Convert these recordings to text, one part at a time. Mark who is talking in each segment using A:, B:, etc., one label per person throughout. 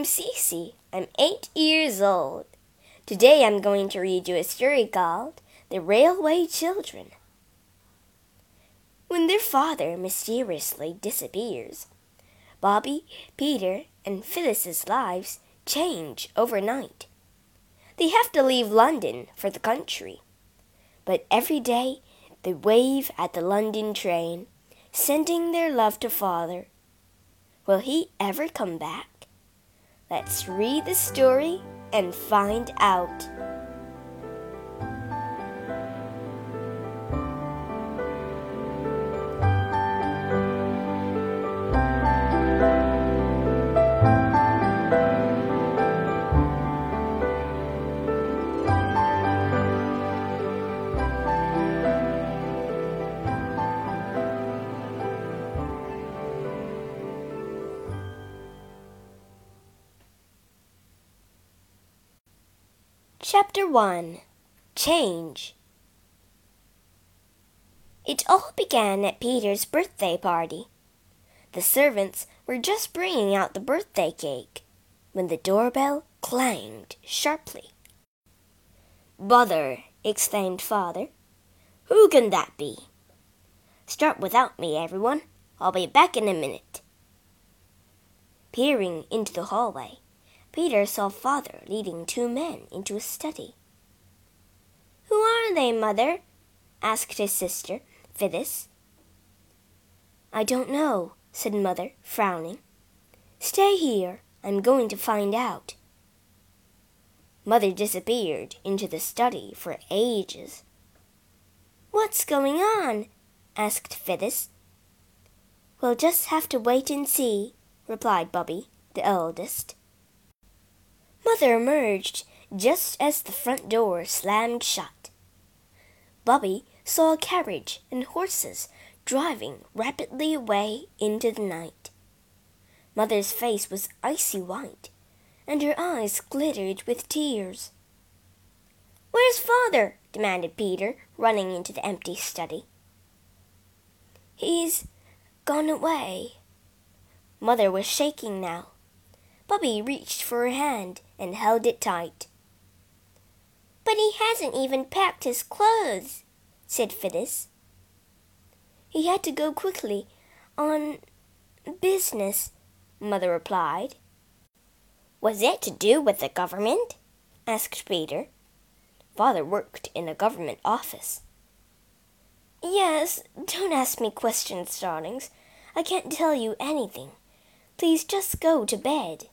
A: I'm Cece. I'm eight years old. Today I'm going to read you a story called The Railway Children. When their father mysteriously disappears, Bobby, Peter, and Phyllis's lives change overnight. They have to leave London for the country. But every day they wave at the London train, sending their love to father. Will he ever come back? Let's read the story and find out. 1 Change It all began at Peter's birthday party. The servants were just bringing out the birthday cake when the doorbell clanged sharply.
B: Bother! exclaimed Father. Who can that be? Start without me, everyone. I'll be back in a minute.
A: Peering into the hallway, Peter saw father leading two men into a study.
C: Who are they, mother? asked his sister, Phyllis.
A: I don't know, said mother, frowning. Stay here. I'm going to find out. Mother disappeared into the study for ages.
C: What's going on? asked Phyllis.
A: We'll just have to wait and see, replied Bobby, the eldest. Mother emerged just as the front door slammed shut. Bobby saw a carriage and horses driving rapidly away into the night. Mother's face was icy white, and her eyes glittered with tears.
C: Where's father? demanded Peter, running into the empty study.
A: He's gone away. Mother was shaking now. Bobby reached for her hand and held it tight.
C: But he hasn't even packed his clothes, said Phyllis.
A: He had to go quickly on business, Mother replied.
B: Was it to do with the government? asked Peter.
A: Father worked in a government office. Yes, don't ask me questions, darlings. I can't tell you anything. Please just go to bed.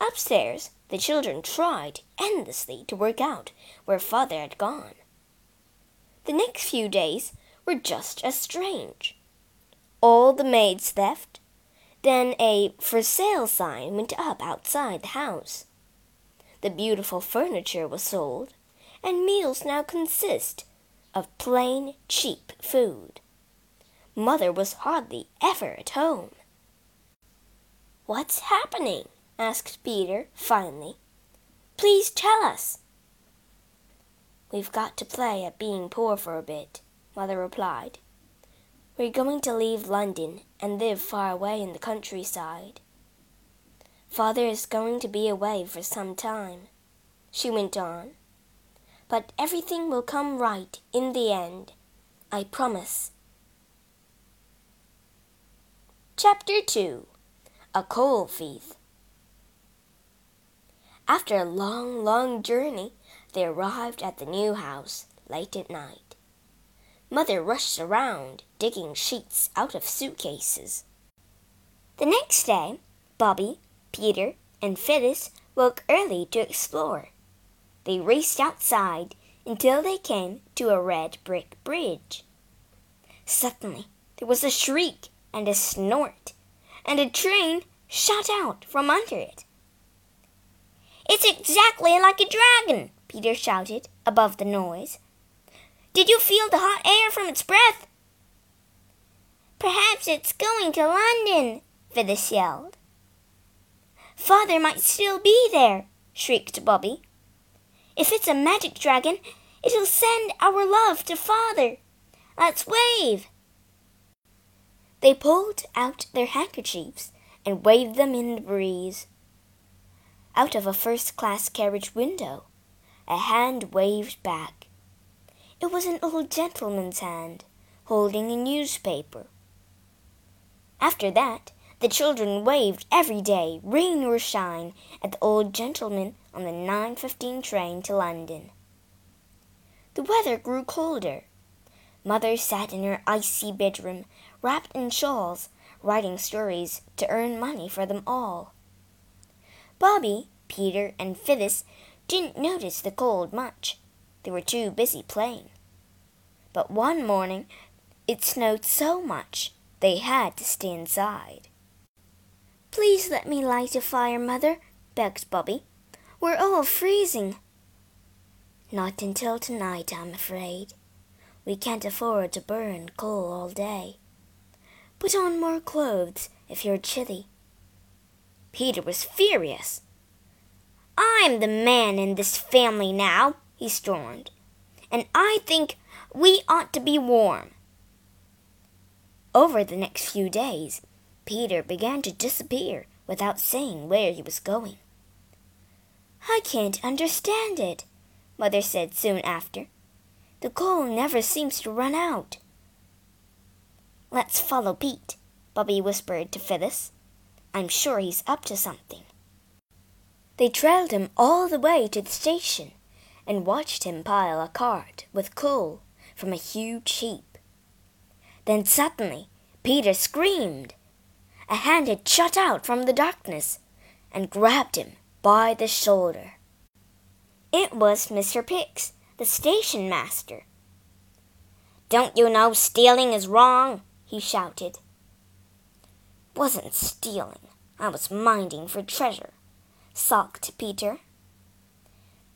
A: Upstairs, the children tried endlessly to work out where father had gone. The next few days were just as strange. All the maids left. Then a for sale sign went up outside the house. The beautiful furniture was sold, and meals now consist of plain, cheap food. Mother was hardly ever at home.
C: What's happening? Asked Peter finally.
A: Please tell us. We've got to play at being poor for a bit, Mother replied. We're going to leave London and live far away in the countryside. Father is going to be away for some time, she went on. But everything will come right in the end. I promise. Chapter 2 A Coal Thief after a long, long journey, they arrived at the new house late at night. Mother rushed around, digging sheets out of suitcases. The next day, Bobby, Peter, and Phyllis woke early to explore. They raced outside until they came to a red brick bridge. Suddenly, there was a shriek and a snort, and a train shot out from under it.
C: It's exactly like a dragon, Peter shouted above the noise. Did you feel the hot air from its breath? Perhaps it's going to London, Phyllis yelled.
A: Father might still be there, shrieked Bobby. If it's a magic dragon, it'll send our love to father. Let's wave. They pulled out their handkerchiefs
C: and waved them in the breeze. Out of a first class carriage window, a hand waved back. It was an old gentleman's hand, holding a newspaper. After that, the children waved every day, rain or shine, at the old gentleman on the 9.15 train to London. The weather grew colder. Mother sat in her icy bedroom, wrapped in shawls, writing stories to earn money for them all. Bobby, Peter, and Phyllis didn't notice the cold much. They were too busy playing. But one morning it snowed so much they had to stay inside.
B: Please let me light a fire, Mother, begged Bobby. We're all freezing. Not until tonight, I'm afraid. We can't afford to burn coal all day. Put on more clothes if you're chilly.
C: Peter was furious. I'm the man in this family now, he stormed, and I think we ought to be warm. Over the next few days, Peter began to disappear without saying where he was going.
B: I can't understand it, Mother said soon after. The coal never seems to run out.
C: Let's follow Pete, Bobby whispered to Phyllis. I'm sure he's up to something. They trailed him all the way to the station and watched him pile a cart with coal from a huge heap. Then suddenly Peter screamed. A hand had shot out from the darkness and grabbed him by the shoulder. It was Mr. Perks, the station master. Don't you know stealing is wrong? he shouted. Wasn't stealing. I was minding for treasure, sulked Peter.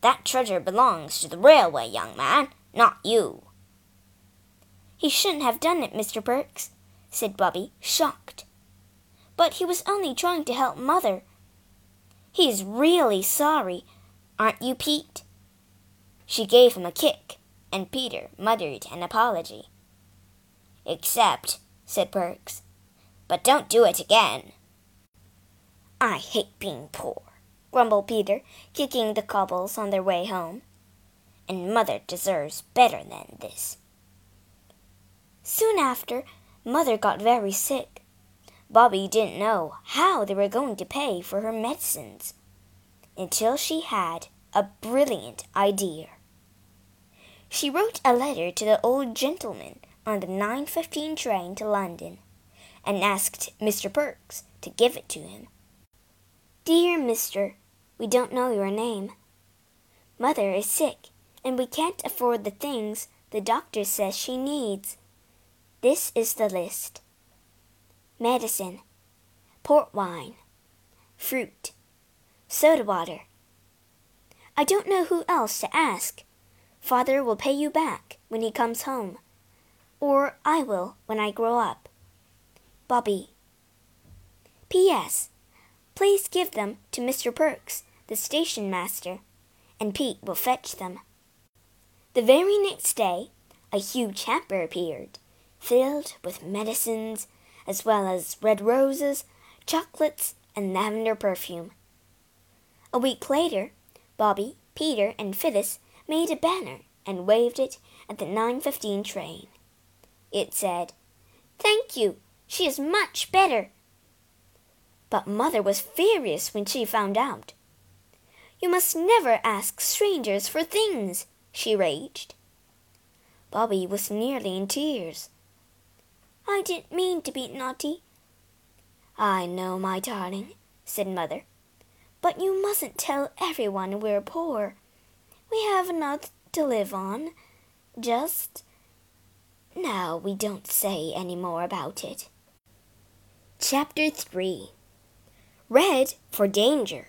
C: That treasure belongs to the railway, young man, not you. He shouldn't have done it, Mr. Perks, said Bobby, shocked. But he was only trying to help Mother. He's really sorry, Aren't you, Pete? She gave him a kick, and Peter muttered an apology. Except, said Perks, but don't do it again. I hate being poor, grumbled Peter, kicking the cobbles on their way home. And Mother deserves better than this. Soon after, Mother got very sick. Bobby didn't know how they were going to pay for her medicines until she had a brilliant idea. She wrote a letter to the old gentleman on the 9.15 train to London and asked Mr. Perks to give it to him. Dear Mister, we don't know your name. Mother is sick, and we can't afford the things the doctor says she needs. This is the list medicine, port wine, fruit, soda water. I don't know who else to ask. Father will pay you back when he comes home, or I will when I grow up. Bobby. P.S. Please give them to Mr. Perks, the station master, and Pete will fetch them. The very next day, a huge hamper appeared, filled with medicines, as well as red roses, chocolates, and lavender perfume. A week later, Bobby, Peter, and Phyllis made a banner and waved it at the 9.15 train. It said, Thank you, she is much better. But Mother was furious when she found out. You must never ask strangers for things, she raged. Bobby was nearly in tears. I didn't mean to be naughty. I know, my darling, said Mother. But you mustn't tell everyone we're poor. We have enough to live on. Just. Now we don't say any more about it. Chapter 3 Red for Danger.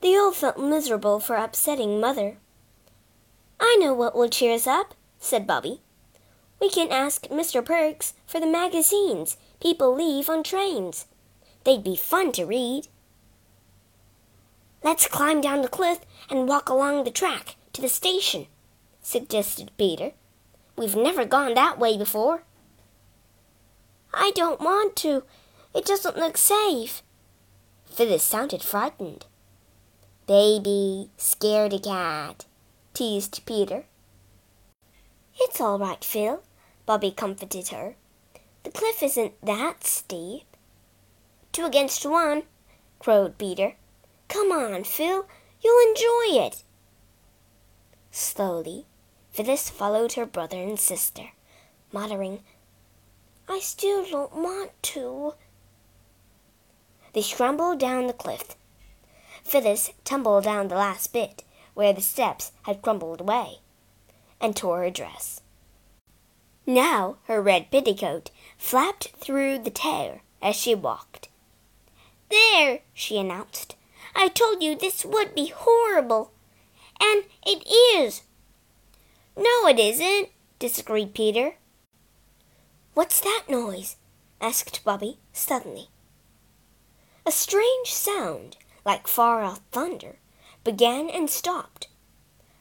C: They all felt miserable for upsetting Mother. I know what will cheer us up, said Bobby. We can ask Mr. Perks for the magazines people leave on trains. They'd be fun to read. Let's climb down the cliff and walk along the track to the station, suggested Peter. We've never gone that way before.
A: I don't want to. It doesn't look safe.
C: Phyllis sounded frightened. Baby, scaredy cat, teased Peter.
B: It's all right, Phil, Bobby comforted her. The cliff isn't that steep.
A: Two against one, crowed Peter.
B: Come on, Phil, you'll enjoy it.
C: Slowly, Phyllis followed her brother and sister, muttering,
B: I still don't want to.
C: They scrambled down the cliff. Phyllis tumbled down the last bit where the steps had crumbled away and tore her dress. Now her red petticoat flapped through the tear as she walked.
B: There, she announced. I told you this would be horrible. And it is.
A: No, it isn't, disagreed Peter.
C: What's that noise? asked Bobby suddenly. A strange sound, like far off thunder, began and stopped.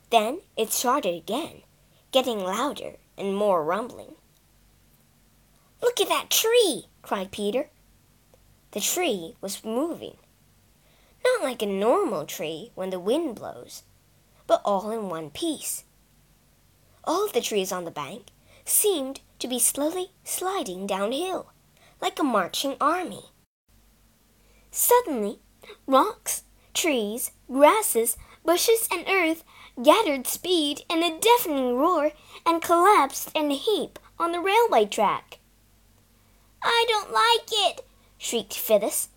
C: Then it started again, getting louder and more rumbling.
A: Look at that tree! cried Peter.
C: The tree was moving. Not like a normal tree when the wind blows, but all in one piece. All the trees on the bank seemed to be slowly sliding downhill, like a marching army. Suddenly, rocks, trees, grasses, bushes, and earth gathered speed in a deafening roar and collapsed in a heap on the railway track.
B: I don't like it, shrieked Phyllis.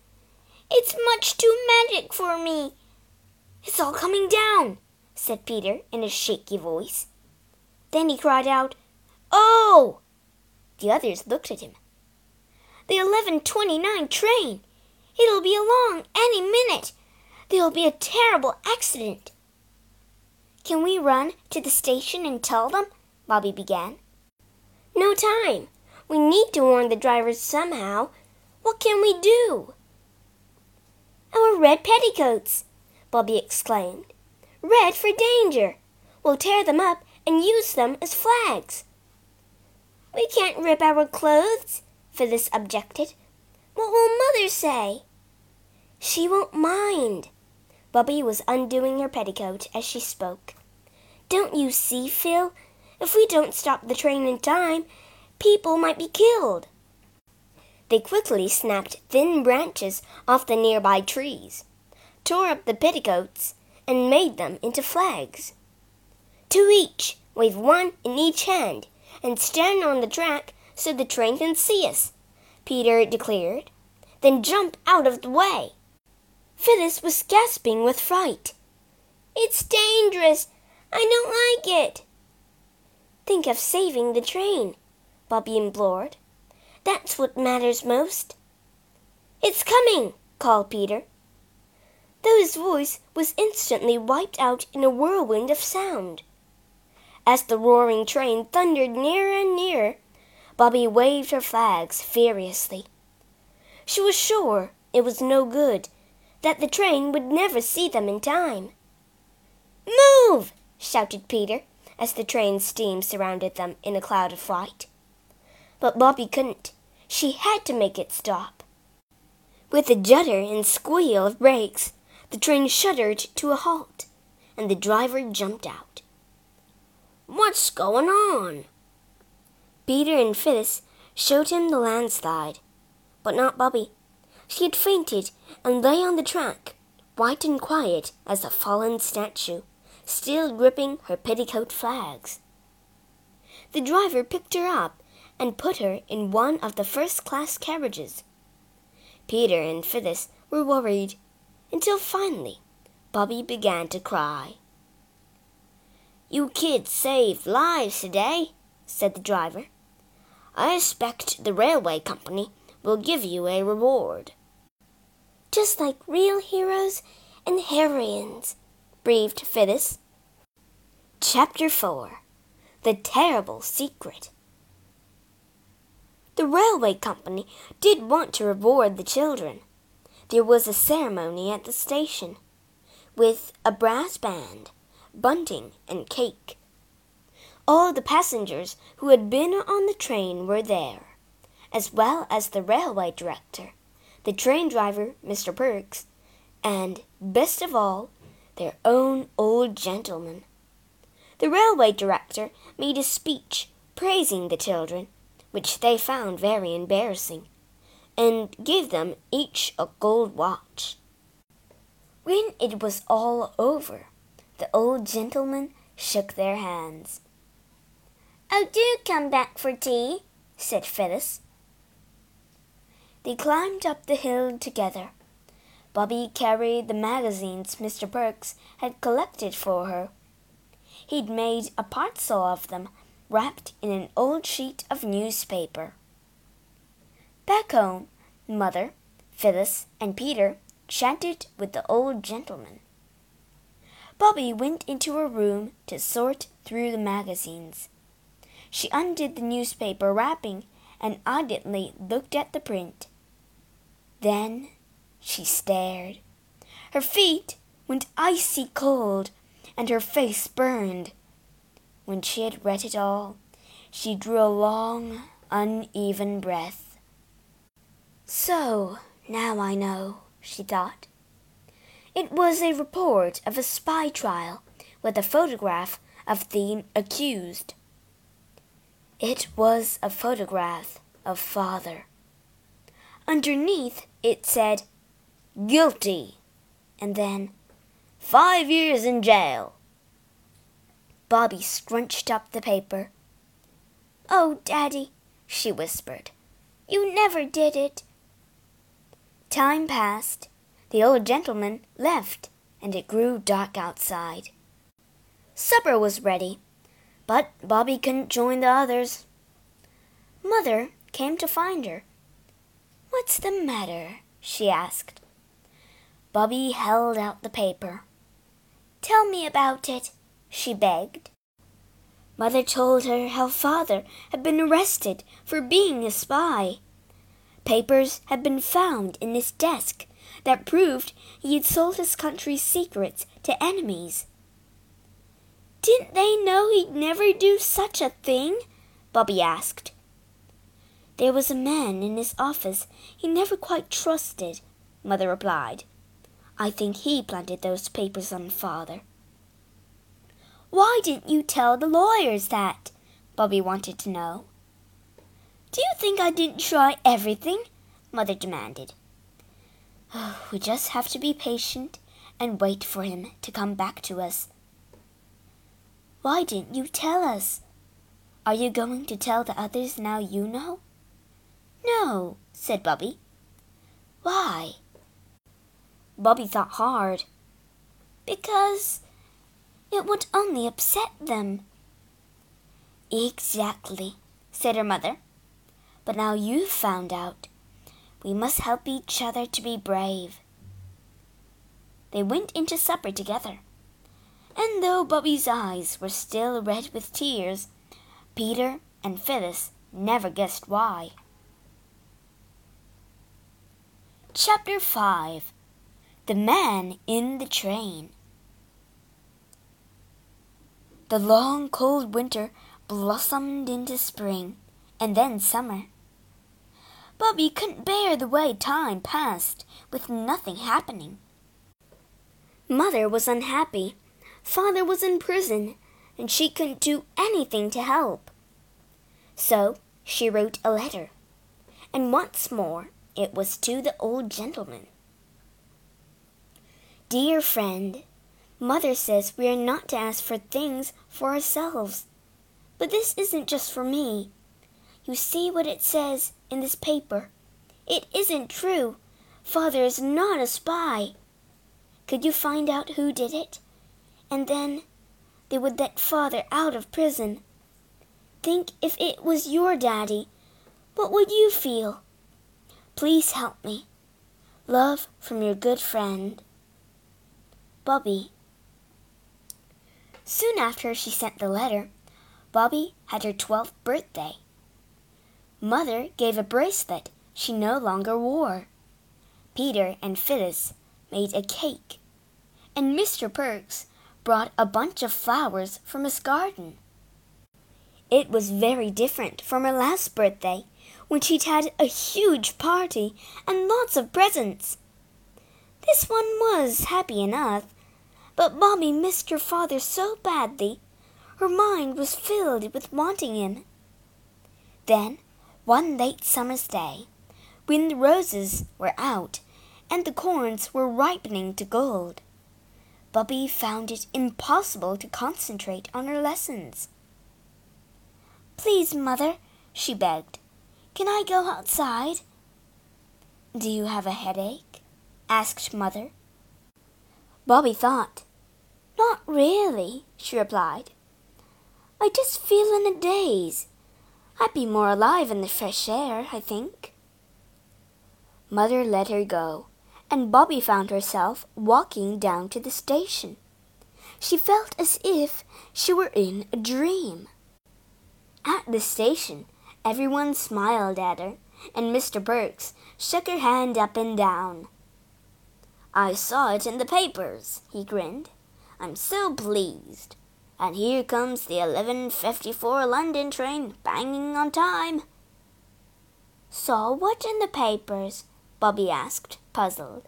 A: It's much too magic for me.
C: It's all coming down, said Peter in a shaky voice. Then he cried out, Oh! The others looked at him.
A: The 1129 train! It'll be along any minute. There'll be a terrible accident.
C: Can we run to the station and tell them? Bobby began.
A: No time. We need to warn the drivers somehow. What can we do?
C: Our red petticoats, Bobby exclaimed. Red for danger. We'll tear them up and use them as flags.
A: We can't rip our clothes, Phyllis objected. What will Mother say?
C: She won't mind. Bobby was undoing her petticoat as she spoke. Don't you see, Phil? If we don't stop the train in time, people might be killed. They quickly snapped thin branches off the nearby trees, tore up the petticoats, and made them into flags. Two each, wave one in each hand, and stand on the track so the train can see us, Peter declared. Then jump out of the way. Phyllis was gasping with fright.
A: It's dangerous. I don't like it.
C: Think of saving the train, Bobby implored. That's what matters most. It's coming, called Peter. Though his voice was instantly wiped out in a whirlwind of sound. As the roaring train thundered nearer and nearer, Bobby waved her flags furiously. She was sure it was no good that the train would never see them in time.
A: Move! shouted Peter as the train's steam surrounded them in a cloud of fright.
C: But Bobby couldn't. She had to make it stop. With a judder and squeal of brakes, the train shuddered to a halt, and the driver jumped out.
A: What's going on?
C: Peter and Phyllis showed him the landslide, but not Bobby. She had fainted and lay on the track, white and quiet as a fallen statue, still gripping her petticoat flags. The driver picked her up and put her in one of the first class carriages. Peter and Phyllis were worried until finally Bobby began to cry.
A: You kids saved lives today, said the driver. I expect the railway company will give you a reward
C: just like real heroes and heroines, breathed Phyllis. Chapter 4 The Terrible Secret The railway company did want to reward the children. There was a ceremony at the station, with a brass band, bunting, and cake. All the passengers who had been on the train were there, as well as the railway director, the train driver, Mr. Perks, and, best of all, their own old gentleman. The railway director made a speech praising the children, which they found very embarrassing, and gave them each a gold watch. When it was all over, the old gentleman shook their hands.
B: Oh, do come back for tea, said Phyllis.
C: They climbed up the hill together. Bobby carried the magazines Mr. Perks had collected for her. He'd made a parcel of them wrapped in an old sheet of newspaper. Back home, Mother, Phyllis, and Peter chatted with the old gentleman. Bobby went into her room to sort through the magazines. She undid the newspaper wrapping and ardently looked at the print. Then she stared. Her feet went icy cold and her face burned. When she had read it all, she drew a long, uneven breath. So, now I know, she thought. It was a report of a spy trial with a photograph of the accused. It was a photograph of father. Underneath it said, Guilty, and then, Five years in jail. Bobby scrunched up the paper.
B: Oh, Daddy, she whispered, you never did it.
C: Time passed. The old gentleman left, and it grew dark outside. Supper was ready, but Bobby couldn't join the others. Mother came to find her. What's the matter? she asked. Bobby held out the paper.
B: Tell me about it, she begged.
C: Mother told her how father had been arrested for being a spy. Papers had been found in his desk that proved he had sold his country's secrets to enemies.
B: Didn't they know he'd never do such a thing? Bobby asked.
C: There was a man in his office he never quite trusted, Mother replied. I think he planted those papers on father.
B: Why didn't you tell the lawyers that? Bobby wanted to know.
C: Do you think I didn't try everything? Mother demanded. we just have to be patient and wait for him to come back to us. Why didn't you tell us? Are you going to tell the others now you know?
B: No, said Bobby.
C: Why? Bobby thought hard.
B: Because it would only upset them.
C: Exactly, said her mother. But now you've found out. We must help each other to be brave. They went into supper together. And though Bobby's eyes were still red with tears, Peter and Phyllis never guessed why. Chapter 5 The Man in the Train the long cold winter blossomed into spring and then summer. Bobby couldn't bear the way time passed with nothing happening. Mother was unhappy. Father was in prison, and she couldn't do anything to help. So she wrote a letter, and once more it was to the old gentleman. Dear friend, Mother says we are not to ask for things for ourselves. But this isn't just for me. You see what it says in this paper. It isn't true. Father is not a spy. Could you find out who did it? And then they would let father out of prison. Think if it was your daddy, what would you feel? Please help me. Love from your good friend, Bobby. Soon after she sent the letter, Bobby had her twelfth birthday. Mother gave a bracelet she no longer wore. Peter and Phyllis made a cake, and Mr. Perks brought a bunch of flowers from his garden. It was very different from her last birthday,
B: when she'd had a huge party and lots of presents. This one was happy enough, but Bobby missed her father so badly, her mind was filled with wanting him. Then, one late summer's day, when the roses were out and the corns were ripening to gold, Bobby found it impossible to concentrate on her lessons. Please, mother, she begged, can I go outside? Do you have a headache? asked mother. Bobby thought. Not really, she replied. I just feel in a daze. I'd be more alive in the fresh air, I think. Mother let her go, and Bobby found herself walking down to the station. She felt as if she were in a dream. At the station, everyone smiled at her, and Mr. Perks shook her hand up and down. I saw it in the papers, he grinned. I'm so pleased. And here comes the 11.54 London train, banging on time. Saw what in the papers? Bobby asked, puzzled.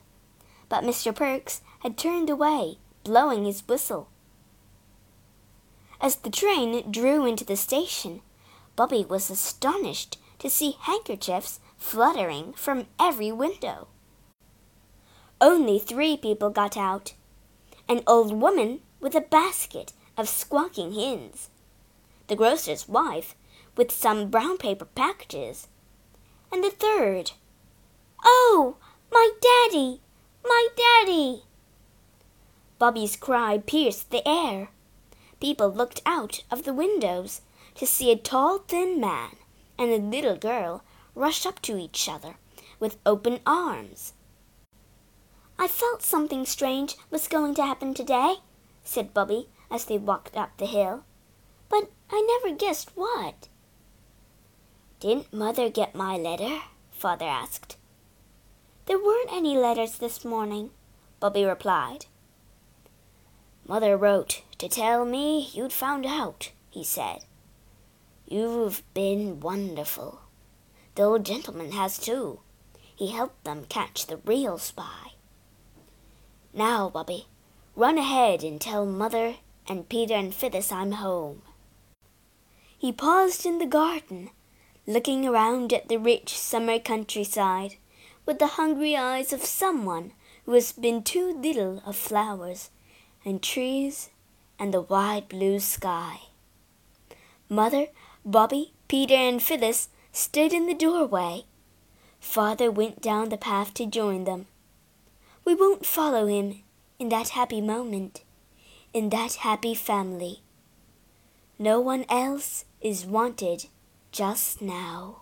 B: But Mr. Perks had turned away, blowing his whistle. As the train drew into the station, Bobby was astonished to see handkerchiefs fluttering from every window. Only three people got out an old woman with a basket of squawking hens, the grocer's wife with some brown paper packages, and the third. Oh, my daddy! My daddy! Bobby's cry pierced the air. People looked out of the windows to see a tall, thin man and a little girl rush up to each other with open arms. I felt something strange was going to happen today, said Bobby as they walked up the hill, but I never guessed what. Didn't Mother get my letter? Father asked. There weren't any letters this morning, Bobby replied. Mother wrote to tell me you'd found out, he said. You've been wonderful. The old gentleman has too. He helped them catch the real spy. Now, Bobby, run ahead and tell Mother and Peter and Phyllis I'm home. He paused in the garden, looking around at the rich summer countryside with the hungry eyes of someone who has been too little of flowers and trees and the wide blue sky. Mother Bobby, Peter, and Phyllis stood in the doorway. Father went down the path to join them. We won't follow him in that happy moment, in that happy family. No one else is wanted just now.